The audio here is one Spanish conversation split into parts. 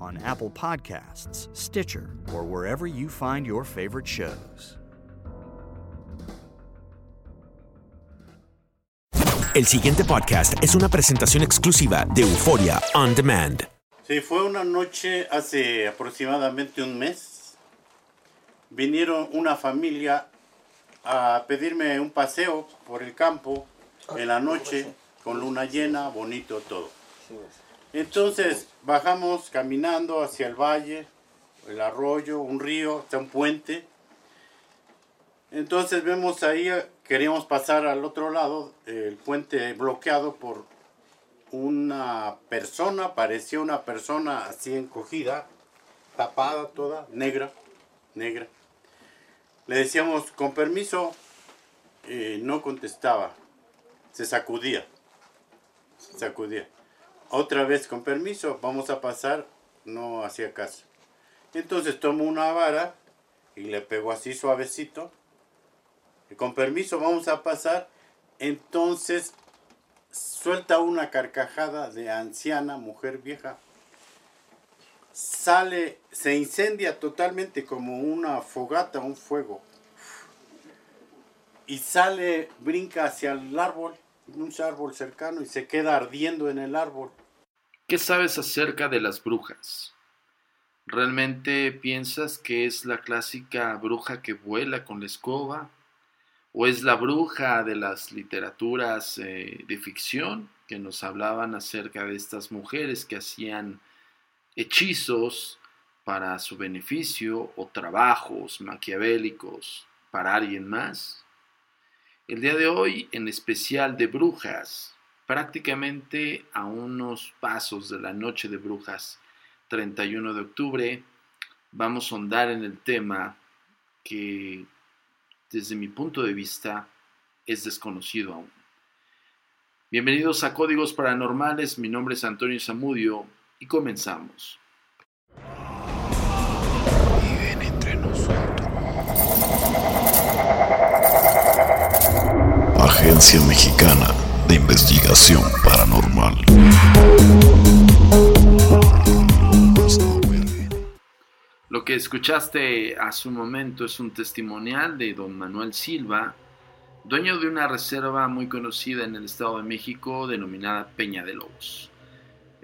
on Apple Podcasts, Stitcher, or wherever you find your favorite shows. El siguiente podcast es una presentación exclusiva de Euforia On Demand. Sí, fue una noche hace aproximadamente un mes. Vinieron una familia a pedirme un paseo por el campo en la noche con luna llena, bonito todo. Entonces bajamos caminando hacia el valle, el arroyo, un río, está un puente. Entonces vemos ahí, queríamos pasar al otro lado, el puente bloqueado por una persona, parecía una persona así encogida, tapada toda, negra, negra. Le decíamos, con permiso, no contestaba, se sacudía, se sacudía. Otra vez, con permiso, vamos a pasar, no hacía caso. Entonces tomo una vara y le pego así suavecito. Y con permiso, vamos a pasar. Entonces suelta una carcajada de anciana, mujer vieja. Sale, se incendia totalmente como una fogata, un fuego. Y sale, brinca hacia el árbol, un árbol cercano, y se queda ardiendo en el árbol. ¿Qué sabes acerca de las brujas? ¿Realmente piensas que es la clásica bruja que vuela con la escoba? ¿O es la bruja de las literaturas eh, de ficción que nos hablaban acerca de estas mujeres que hacían hechizos para su beneficio o trabajos maquiavélicos para alguien más? El día de hoy, en especial de brujas, prácticamente a unos pasos de la noche de brujas, 31 de octubre, vamos a ahondar en el tema que desde mi punto de vista es desconocido aún. Bienvenidos a Códigos Paranormales, mi nombre es Antonio Zamudio y comenzamos. Agencia Mexicana de Investigación Paranormal. Lo que escuchaste hace un momento es un testimonial de don Manuel Silva, dueño de una reserva muy conocida en el Estado de México denominada Peña de Lobos.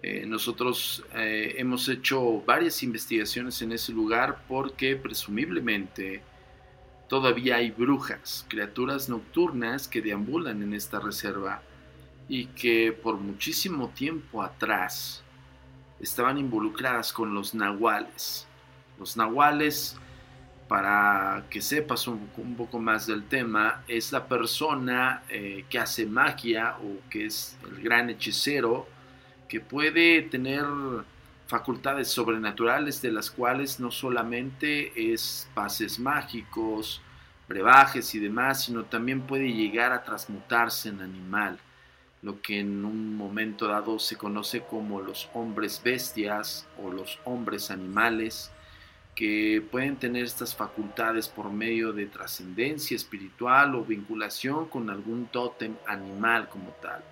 Eh, nosotros eh, hemos hecho varias investigaciones en ese lugar porque presumiblemente todavía hay brujas, criaturas nocturnas que deambulan en esta reserva y que por muchísimo tiempo atrás estaban involucradas con los nahuales. Los nahuales, para que sepas un, un poco más del tema, es la persona eh, que hace magia o que es el gran hechicero que puede tener facultades sobrenaturales de las cuales no solamente es pases mágicos, brebajes y demás, sino también puede llegar a transmutarse en animal, lo que en un momento dado se conoce como los hombres bestias o los hombres animales, que pueden tener estas facultades por medio de trascendencia espiritual o vinculación con algún tótem animal como tal.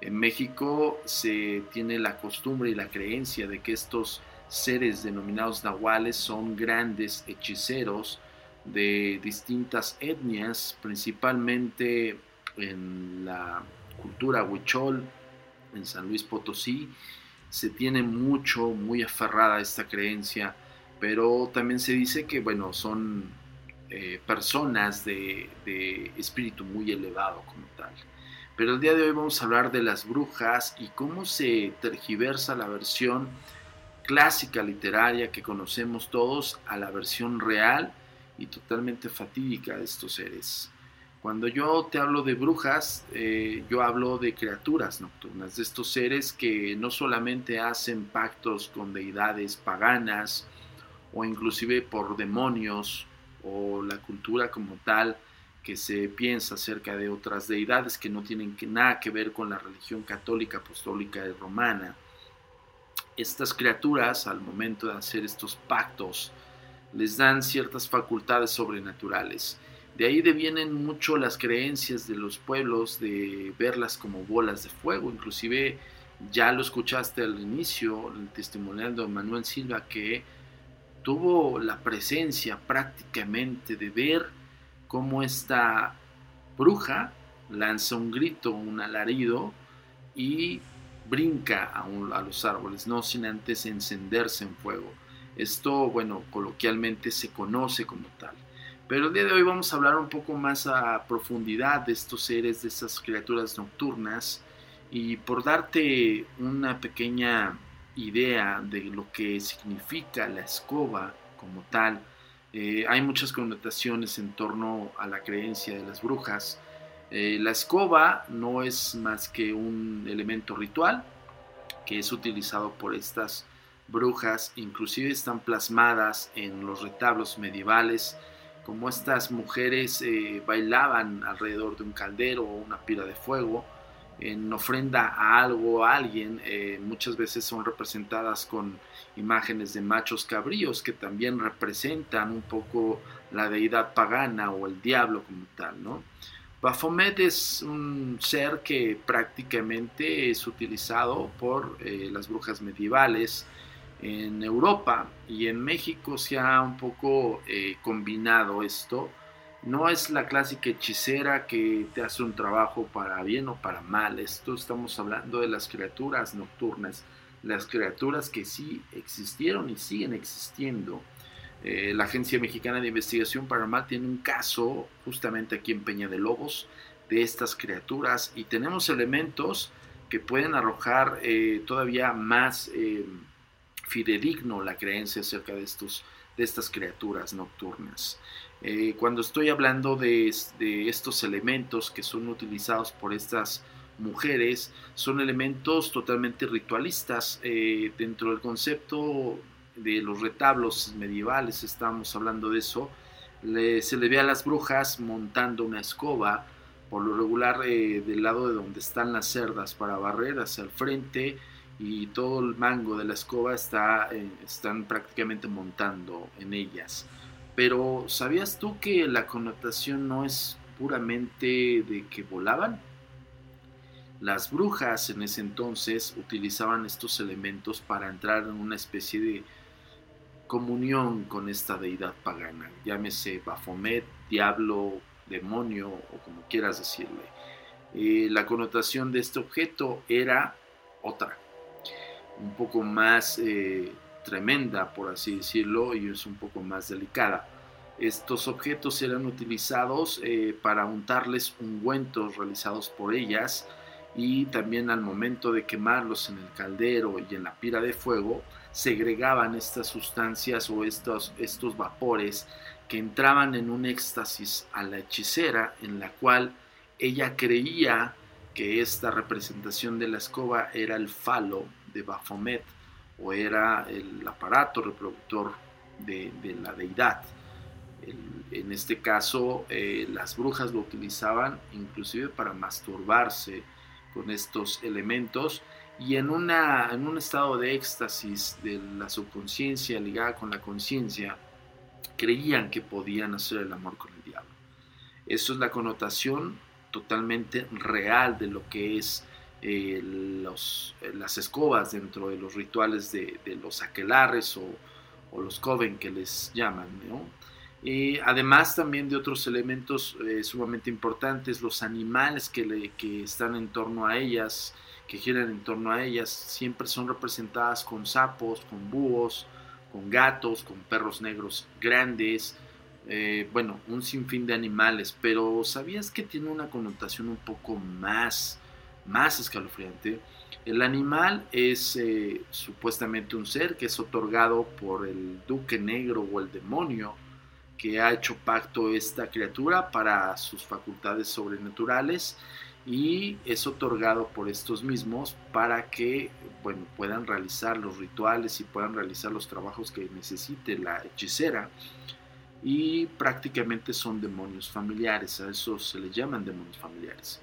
En México se tiene la costumbre y la creencia de que estos seres denominados nahuales son grandes hechiceros de distintas etnias, principalmente en la cultura huichol, en San Luis Potosí. Se tiene mucho, muy aferrada esta creencia, pero también se dice que, bueno, son eh, personas de, de espíritu muy elevado como tal. Pero el día de hoy vamos a hablar de las brujas y cómo se tergiversa la versión clásica literaria que conocemos todos a la versión real y totalmente fatídica de estos seres. Cuando yo te hablo de brujas, eh, yo hablo de criaturas nocturnas, de estos seres que no solamente hacen pactos con deidades paganas o inclusive por demonios o la cultura como tal que se piensa acerca de otras deidades que no tienen nada que ver con la religión católica, apostólica y romana. Estas criaturas, al momento de hacer estos pactos, les dan ciertas facultades sobrenaturales. De ahí devienen mucho las creencias de los pueblos de verlas como bolas de fuego. Inclusive ya lo escuchaste al inicio, el testimonial de Manuel Silva, que tuvo la presencia prácticamente de ver cómo esta bruja lanza un grito, un alarido y brinca a, los árboles, no sin antes encenderse en fuego. Esto, bueno, coloquialmente se conoce como tal. Pero el día de hoy vamos a hablar un poco más a profundidad de estos seres, de estas criaturas nocturnas. Y por darte una pequeña idea de lo que significa la escoba como tal, eh, hay muchas connotaciones en torno a la creencia de las brujas. Eh, la escoba no es más que un elemento ritual que es utilizado por estas brujas, inclusive están plasmadas en los retablos medievales, como estas mujeres eh, bailaban alrededor de un caldero o una pira de fuego en ofrenda a algo, a alguien, eh, muchas veces son representadas con imágenes de machos cabríos que también representan un poco la deidad pagana o el diablo como tal, ¿no? Baphomet es un ser que prácticamente es utilizado por eh, las brujas medievales, en Europa y en México se ha un poco eh, combinado esto. No es la clásica hechicera que te hace un trabajo para bien o para mal. Esto estamos hablando de las criaturas nocturnas, las criaturas que sí existieron y siguen existiendo. Eh, la Agencia Mexicana de Investigación Paranormal tiene un caso justamente aquí en Peña de Lobos de estas criaturas y tenemos elementos que pueden arrojar eh, todavía más fidedigno la creencia acerca de, estos, de estas criaturas nocturnas. Eh, cuando estoy hablando de, estos elementos que son utilizados por estas mujeres, son elementos totalmente ritualistas. Eh, dentro del concepto de los retablos medievales, estamos hablando de eso, se le ve a las brujas montando una escoba, por lo regular eh, del lado de donde están las cerdas para barrer hacia el frente, y todo el mango de la escoba está, eh, están prácticamente montando en ellas. Pero ¿sabías tú que la connotación no es puramente de que volaban? Las brujas en ese entonces utilizaban estos elementos para entrar en una especie de comunión con esta deidad pagana, llámese Baphomet, diablo, demonio o como quieras decirle. Eh, la connotación de este objeto era otra, un poco más eh, tremenda, por así decirlo, y es un poco más delicada. Estos objetos eran utilizados eh, para untarles ungüentos realizados por ellas y también al momento de quemarlos en el caldero y en la pira de fuego, segregaban estas sustancias o estos, estos vapores que entraban en un éxtasis a la hechicera en la cual ella creía que esta representación de la escoba era el falo de Baphomet o era el aparato reproductor de, la deidad. en este caso, eh, las brujas lo utilizaban inclusive para masturbarse con estos elementos y en, una, en un estado de éxtasis de la subconsciencia ligada con la conciencia, creían que podían hacer el amor con el diablo. Eso es la connotación totalmente real de lo que es eh, eh, las escobas dentro de los rituales de, los aquelares o, los coven que les llaman. Y además también de otros elementos eh, sumamente importantes, los animales que, le, que están en torno a ellas, que giran en torno a ellas, siempre son representadas con sapos, con búhos, con gatos, con perros negros grandes, bueno, un sinfín de animales, pero ¿sabías que tiene una connotación un poco más más escalofriante. El animal es eh, supuestamente un ser que es otorgado por el duque negro o el demonio que ha hecho pacto esta criatura para sus facultades sobrenaturales y es otorgado por estos mismos para que bueno, puedan realizar los rituales y puedan realizar los trabajos que necesite la hechicera. y prácticamente son demonios familiares, a eso se les llaman demonios familiares.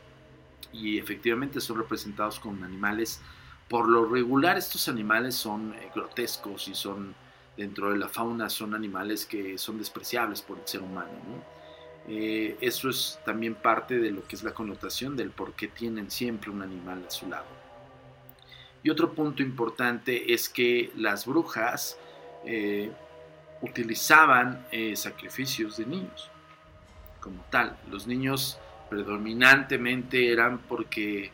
Y efectivamente son representados con animales, por lo regular estos animales son eh, grotescos y son dentro de la fauna son animales que son despreciables por el ser humano. Eh, eso es también parte de lo que es la connotación del por qué tienen siempre un animal a su lado. Y otro punto importante es que las brujas eh, utilizaban sacrificios de niños como tal. Los niños predominantemente eran porque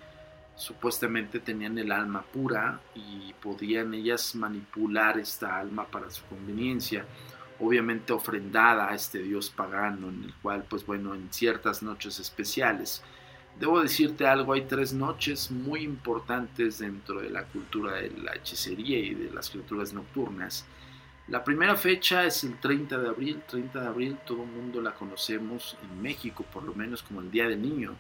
supuestamente tenían el alma pura y podían ellas manipular esta alma para su conveniencia, obviamente ofrendada a este dios pagano en el cual pues bueno en ciertas noches especiales. Debo decirte algo, hay tres noches muy importantes dentro de la cultura de la hechicería y de las criaturas nocturnas la primera fecha es el 30 de abril. 30 de abril todo el mundo la conocemos en México, por lo menos como el Día del Niño.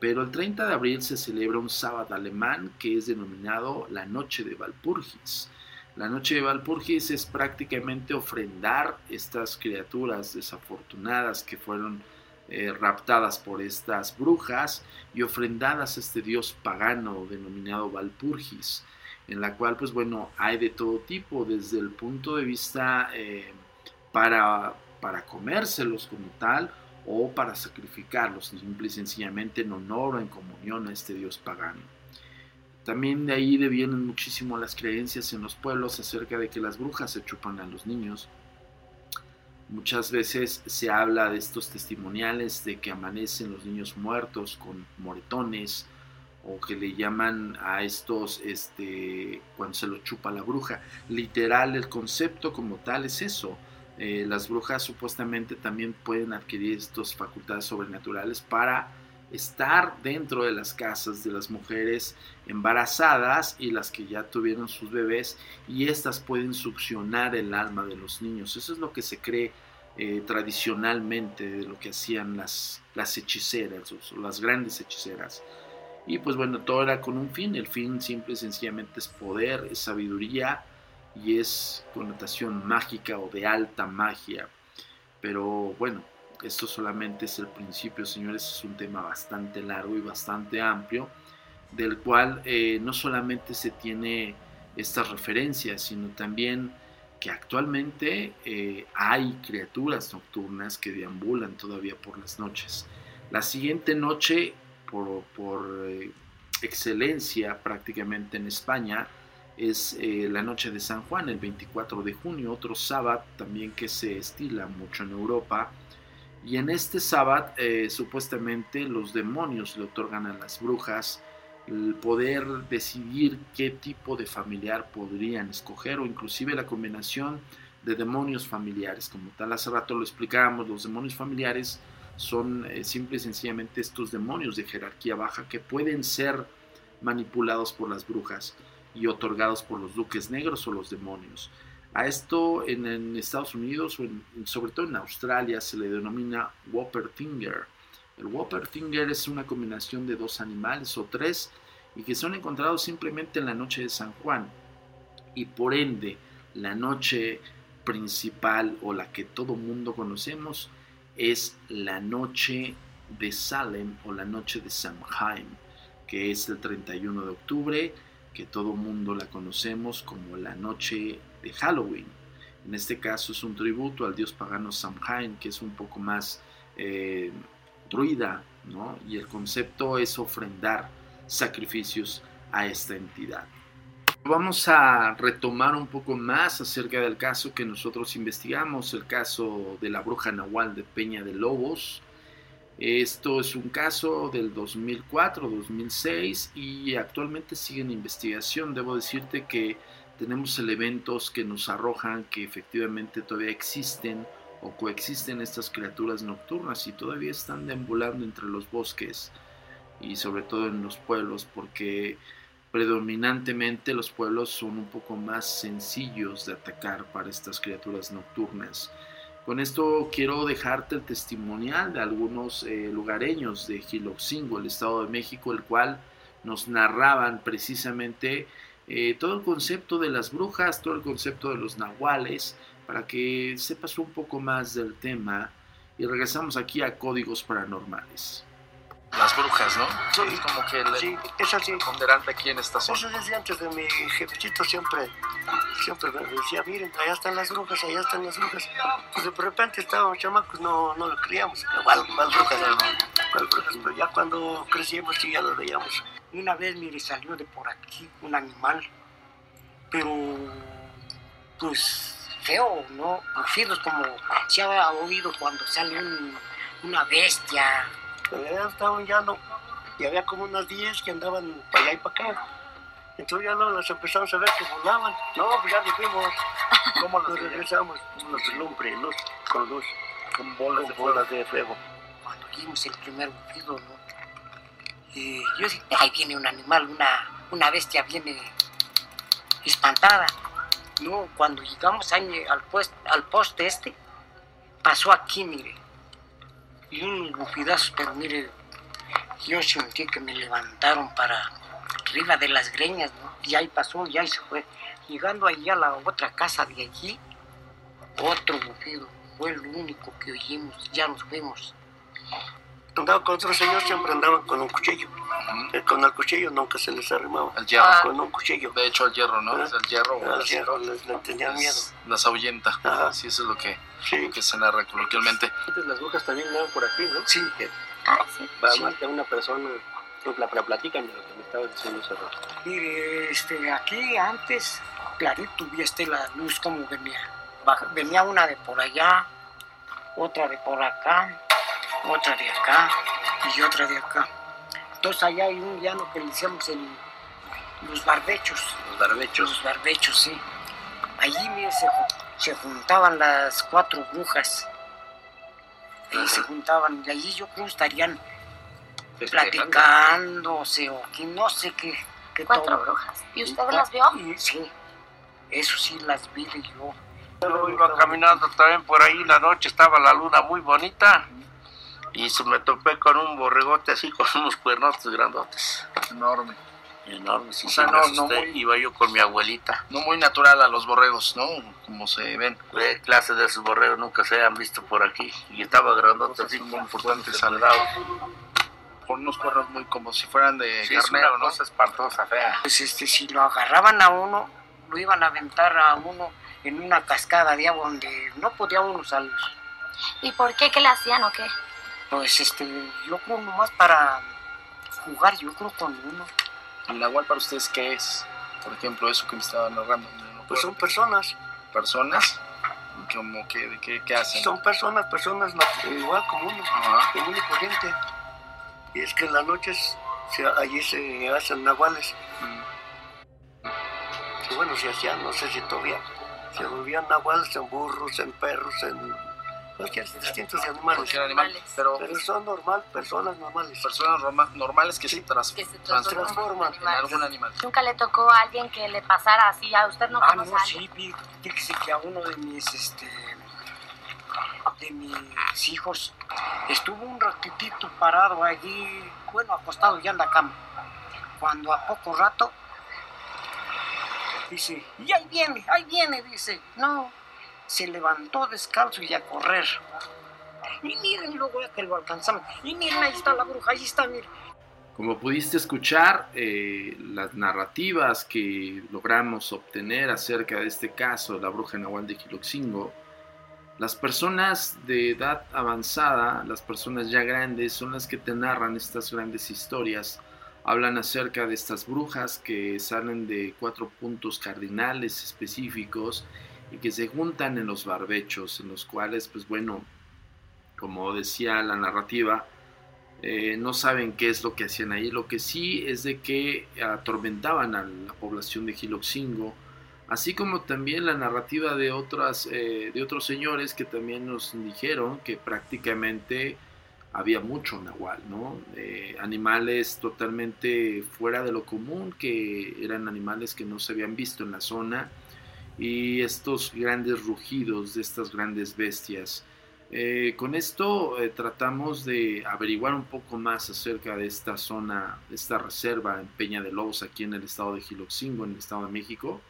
Pero el 30 de abril se celebra un sábado alemán que es denominado la Noche de Valpurgis. La Noche de Valpurgis es prácticamente ofrendar estas criaturas desafortunadas que fueron eh, raptadas por estas brujas y ofrendadas a este dios pagano denominado Valpurgis en la cual pues bueno hay de todo tipo desde el punto de vista eh, para, para comérselos como tal o para sacrificarlos simple y sencillamente en honor o en comunión a este dios pagano. También de ahí devienen muchísimo las creencias en los pueblos acerca de que las brujas se chupan a los niños. Muchas veces se habla de estos testimoniales de que amanecen los niños muertos con moretones, o que le llaman a estos este, cuando se lo chupa la bruja. Literal, el concepto como tal es eso. Eh, las brujas supuestamente también pueden adquirir estas facultades sobrenaturales para estar dentro de las casas de las mujeres embarazadas y las que ya tuvieron sus bebés y estas pueden succionar el alma de los niños. Eso es lo que se cree eh, tradicionalmente de lo que hacían las, las hechiceras, o las grandes hechiceras. Y pues bueno, todo era con un fin. El fin simple y sencillamente es poder, es sabiduría y es connotación mágica o de alta magia. Pero bueno, esto solamente es el principio, señores. Es un tema bastante largo y bastante amplio, del cual eh, no solamente se tiene estas referencias, sino también que actualmente eh, hay criaturas nocturnas que deambulan todavía por las noches. La siguiente noche por, eh, excelencia prácticamente en España es eh, la noche de San Juan, el 24 de junio, otro sábado también que se estila mucho en Europa. Y en este sábado eh, supuestamente los demonios le otorgan a las brujas el poder decidir qué tipo de familiar podrían escoger o inclusive la combinación de demonios familiares. Como tal, hace rato lo explicábamos, los demonios familiares son eh, simple y sencillamente estos demonios de jerarquía baja que pueden ser manipulados por las brujas y otorgados por los duques negros o los demonios. A esto en, Estados Unidos o sobre todo en Australia se le denomina Whopper Finger. El Whopper Finger es una combinación de dos animales o tres y que son encontrados simplemente en la noche de San Juan. Y por ende, la noche principal o la que todo mundo conocemos es la noche de Salem o la noche de Samhain, que es el 31 de octubre, que todo mundo la conocemos como la noche de Halloween. En este caso es un tributo al dios pagano Samhain, que es un poco más eh, druida, ¿no? y el concepto es ofrendar sacrificios a esta entidad. Vamos a retomar un poco más acerca del caso que nosotros investigamos, el caso de la bruja Nahual de Peña de Lobos. Esto es un caso del 2004-2006 y actualmente sigue en investigación. Debo decirte que tenemos elementos que nos arrojan que efectivamente todavía existen o coexisten estas criaturas nocturnas y todavía están deambulando entre los bosques y sobre todo en los pueblos porque Predominantemente los pueblos son un poco más sencillos de atacar para estas criaturas nocturnas. Con esto quiero dejarte el testimonial de algunos eh, lugareños de Giloxingo, el Estado de México, el cual nos narraban precisamente eh, todo el concepto de las brujas, todo el concepto de los nahuales, para que sepas un poco más del tema y regresamos aquí a Códigos Paranormales. Las brujas, ¿no? Sí, Es como que el sí, eso sí. ponderante aquí en esta Eso zona. desde antes de mi jefecito siempre, siempre me decía, miren, allá están las brujas, allá están las brujas. Pues de repente estábamos chamacos, no, no lo creíamos. ¿Cuál, cuál brujas? ¿Cuál brujas? Pero ya cuando crecimos sí ya lo veíamos. Una vez, mire, salió de por aquí un animal, pero pues feo, ¿no? Rugidos como se ha oído cuando sale un- una bestia. Ya estaban ya no, y había como unas 10 que andaban para allá y para acá. Entonces ya no las empezamos a ver que volaban. No, pues ya nos fuimos. ¿Cómo nos regresamos? Unos de lumbre, luz, con luz, con bolas, de, bolas de fuego. Cuando vimos el primer rugido, ¿no? Y yo dije, ahí viene un animal, una, una bestia viene espantada. No, cuando llegamos ahí al, pues- al poste este, pasó aquí, mire. Y un rugidazo, pero mire, yo sentí que me levantaron para arriba de las greñas, ¿no? Y ahí pasó, y ahí se fue. Llegando allí a la otra casa de allí, otro rugido. Fue el único que oímos, ya nos fuimos. Andaba con otro señor, siempre andaban con un cuchillo. Eh, Con el cuchillo nunca se les arrimaba. El hierro. Con un cuchillo. De hecho, el hierro, ¿no? Ah. Es el hierro. Al las- hierro les, les tenían miedo. las, ahuyenta. Ajá. Sí, eso es lo que, Sí. lo que se narra coloquialmente. Antes las brujas también andaban por aquí, ¿no? Sí, Ah, sí. Va Sí. más que una persona, pues, la, la platican de lo que me estabas diciendo hace rato. Mire, este, aquí antes, clarito, viste la luz como venía. Venía una de por allá, otra de por acá, otra de acá y otra de acá. Entonces allá hay un llano que le decíamos el, los barbechos. Los barbechos. Los barbechos, sí. Allí mire, se, ju- se juntaban las cuatro brujas. Y se juntaban, y allí yo creo estarían platicándose o que no sé qué. qué Cuatro todo. brujas. ¿Y usted las vio? Y Sí, eso sí las vi de yo. Yo iba caminando también por ahí, la noche estaba la luna muy bonita y se me topé con un borregote así con unos cuernotes grandotes, Enorme. O sea, sí me no- no muy- Iba yo con mi abuelita. No muy natural a los borregos, ¿no? Como se ven. ¿Qué clase de esos borregos nunca se han visto por aquí? Y estaba grandote así muy como importantes soldado. Con unos cuernos muy como si fueran de Sí, es carnero, una ¿no? cosa espantosa, fea. Pues este, si lo agarraban a uno, lo iban a aventar a uno en una cascada de agua donde no podía uno salir. ¿Y por qué? ¿Qué le hacían o qué? Pues este, yo creo nomás para jugar, yo creo con uno. ¿El nahual para ustedes qué es? Por ejemplo, eso que me estaba narrando. ¿no? Pues son personas, personas. Como que, de qué, qué hacen? son personas, personas igual como uno, Ajá. común y corriente. Y es que en las noches se- allí se hacen nahuales. Mm. que bueno, se hacían, no sé si todavía, se volvían nahuales en burros, en perros, en cualquier distintos animales. Cualquier animal. Pero Pero son normal, personas normales. personas roma- normales que se, tras- Que se trans- transforman. en algún animal. ¿Nunca le tocó a alguien que le pasara así? ¿A usted no Ah, conoce no, a sí, vi- fíjese que a uno de mis, este, de mis hijos estuvo un ratitito parado allí, bueno, acostado ya en la cama. Cuando a poco rato dice, y ahí viene, ahí viene, dice, no, se levantó descalzo y a correr. Y miren, luego que lo alcanzamos, y miren, ahí está la bruja, ahí está, miren. Como pudiste escuchar, eh, las narrativas que logramos obtener acerca de este caso de la bruja nahual de Quiloxingo, las personas de edad avanzada, las personas ya grandes, son las que te narran estas grandes historias. Hablan acerca de estas brujas que salen de cuatro puntos cardinales específicos y que se juntan en los barbechos, en los cuales, pues bueno, como decía la narrativa, eh, no saben qué es lo que hacían ahí. Lo que sí es de que atormentaban a la población de Giloxingo, así como también la narrativa de, otras, eh, de otros señores que también nos dijeron que prácticamente había mucho nahual, ¿no? Eh, animales totalmente fuera de lo común, que eran animales que no se habían visto en la zona, y estos grandes rugidos de estas grandes bestias. Eh, con esto eh, tratamos de averiguar un poco más acerca de esta zona, de esta reserva en Peña de Lobos, aquí en el estado de Giloxingo, en el estado de México.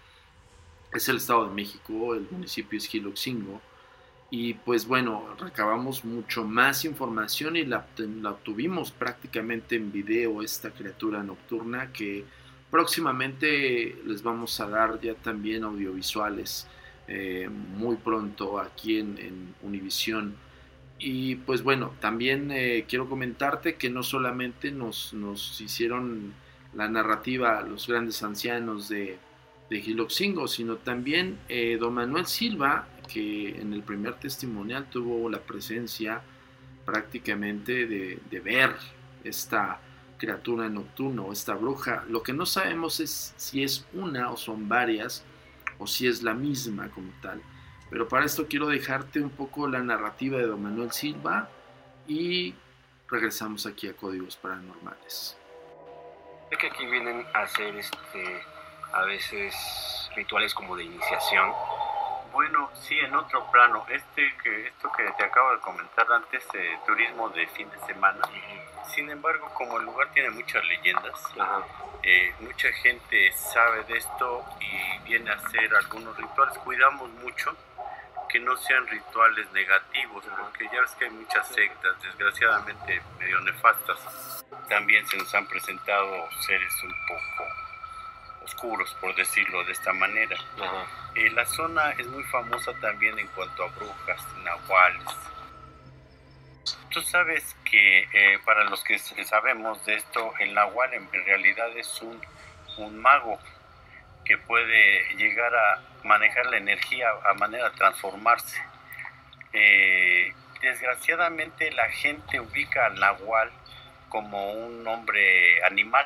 es el Estado de México, el municipio es Giloxingo. Y pues bueno, recabamos mucho más información y la, la obtuvimos prácticamente en video esta criatura nocturna que próximamente les vamos a dar ya también audiovisuales eh, muy pronto aquí en, Univisión. Y pues bueno, también eh, quiero comentarte que no solamente nos, nos, hicieron la narrativa los grandes ancianos de, de Giloxingo, sino también eh, don Manuel Silva, que en el primer testimonial tuvo la presencia prácticamente de, de ver esta criatura nocturna o esta bruja. Lo que no sabemos es si es una o son varias o si es la misma como tal. Pero para esto quiero dejarte un poco la narrativa de Don Manuel Silva y regresamos aquí a Códigos Paranormales. Es que aquí vienen a hacer este, a veces rituales como de iniciación. Bueno, sí, en otro plano. Este que esto que te acabo de comentar antes, eh, turismo de fin de semana. Sin embargo, como el lugar tiene muchas leyendas, eh, mucha gente sabe de esto y viene a hacer algunos rituales. Cuidamos mucho que no sean rituales negativos, porque ya ves que hay muchas sectas, desgraciadamente medio nefastas. También se nos han presentado seres un poco oscuros, por decirlo de esta manera. Eh, la zona es muy famosa también en cuanto a brujas, nahuales. Tú sabes que eh, para los que sabemos de esto, el nahual en realidad es un, un mago que puede llegar a manejar la energía a manera de transformarse. Eh, desgraciadamente la gente ubica al nahual como un hombre animal.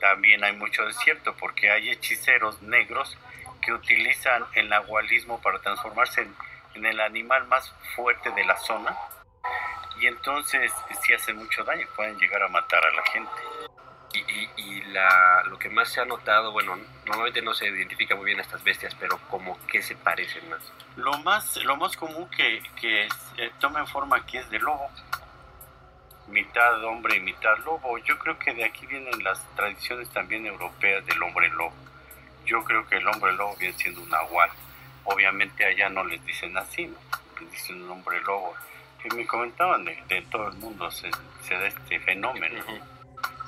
También hay mucho desierto porque hay hechiceros negros que utilizan el nahualismo para transformarse en, en el animal más fuerte de la zona. Y entonces si hacen mucho daño, pueden llegar a matar a la gente. Y, y, la, lo que más se ha notado, bueno, normalmente no se identifica muy bien a estas bestias, pero como que se parecen más. Lo más, lo más común que, que eh, tomen forma aquí es de lobo. Mitad hombre y mitad lobo. Yo creo que de aquí vienen las tradiciones también europeas del hombre lobo. Yo creo que el hombre lobo viene siendo un nahual. Obviamente allá no les dicen así, ¿no? les dicen un hombre lobo. Que me comentaban de, de todo el mundo se, se da este fenómeno. Uh -huh.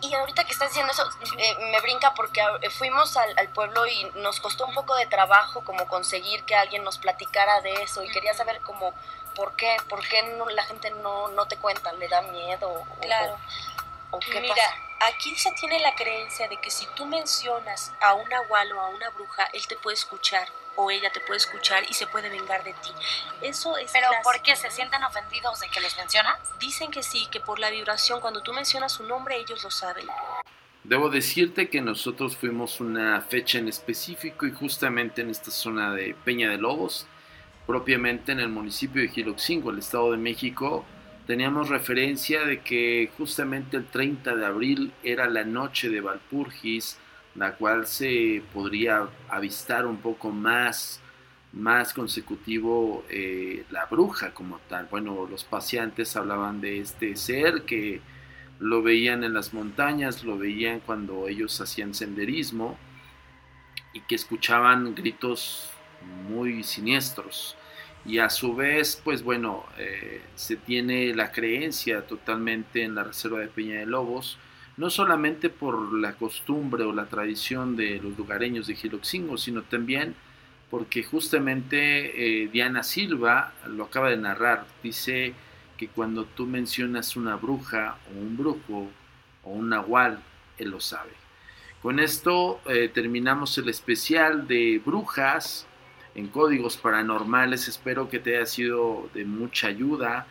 Y ahorita que estás diciendo eso, eh, me brinca porque fuimos al, al, pueblo y nos costó un poco de trabajo como conseguir que alguien nos platicara de eso y quería saber como por qué, por qué no, la gente no, no te cuenta, le da miedo. Claro. O, o qué Mira, pasa? aquí se tiene la creencia de que si tú mencionas a un agual o a una bruja, él te puede escuchar o ella te puede escuchar y se puede vengar de ti. Eso es Pero clásico. ¿por qué se sienten ofendidos de que les mencionas? Dicen que sí, que por la vibración, cuando tú mencionas su nombre, ellos lo saben. Debo decirte que nosotros fuimos una fecha en específico y justamente en esta zona de Peña de Lobos, propiamente en el municipio de Giloxingo, el Estado de México, teníamos referencia de que justamente el 30 de abril era la noche de Valpurgis, la cual se podría avistar un poco más, más consecutivo eh, la bruja como tal. Bueno, los paseantes hablaban de este ser que lo veían en las montañas, lo veían cuando ellos hacían senderismo y que escuchaban gritos muy siniestros. Y a su vez, pues bueno, eh, se tiene la creencia totalmente en la reserva de Peña de Lobos, no solamente por la costumbre o la tradición de los lugareños de Giloxingo, sino también porque justamente eh, Diana Silva lo acaba de narrar, dice que cuando tú mencionas una bruja o un brujo o un nahual, él lo sabe. Con esto eh, terminamos el especial de brujas en códigos paranormales, espero que te haya sido de mucha ayuda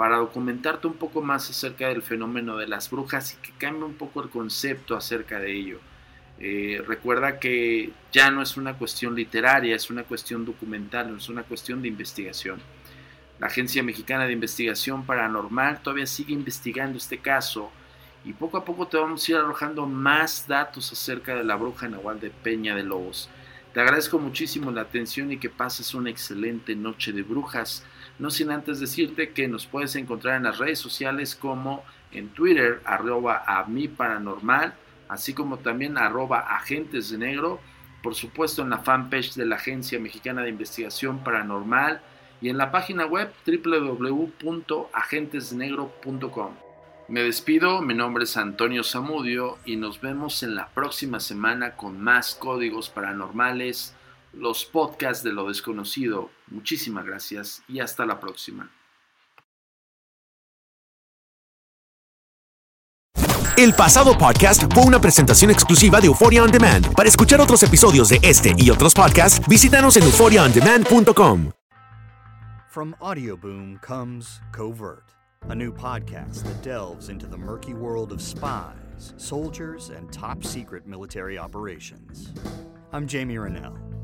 para documentarte un poco más acerca del fenómeno de las brujas y que cambie un poco el concepto acerca de ello. Eh, recuerda que ya no es una cuestión literaria, es una cuestión documental, es una cuestión de investigación. La Agencia Mexicana de Investigación Paranormal todavía sigue investigando este caso y poco a poco te vamos a ir arrojando más datos acerca de la bruja nahual de Peña de Lobos. Te agradezco muchísimo la atención y que pases una excelente noche de brujas. No sin antes decirte que nos puedes encontrar en las redes sociales como en Twitter, arroba a mi paranormal, así como también arroba agentes de negro por supuesto en la fanpage de la Agencia Mexicana de Investigación Paranormal y en la página web www.agentesnegro.com. Me despido, mi nombre es Antonio Zamudio y nos vemos en la próxima semana con más códigos paranormales, los podcasts de lo desconocido. Muchísimas gracias y hasta la próxima. El pasado podcast fue una presentación exclusiva de Euphoria On Demand. Para escuchar otros episodios de este y otros podcasts, visítanos en euphoriaondemand.com. From Audioboom comes Covert, a new podcast that delves into the murky world of spies, soldiers, and top secret military operations. I'm Jamie Rennell,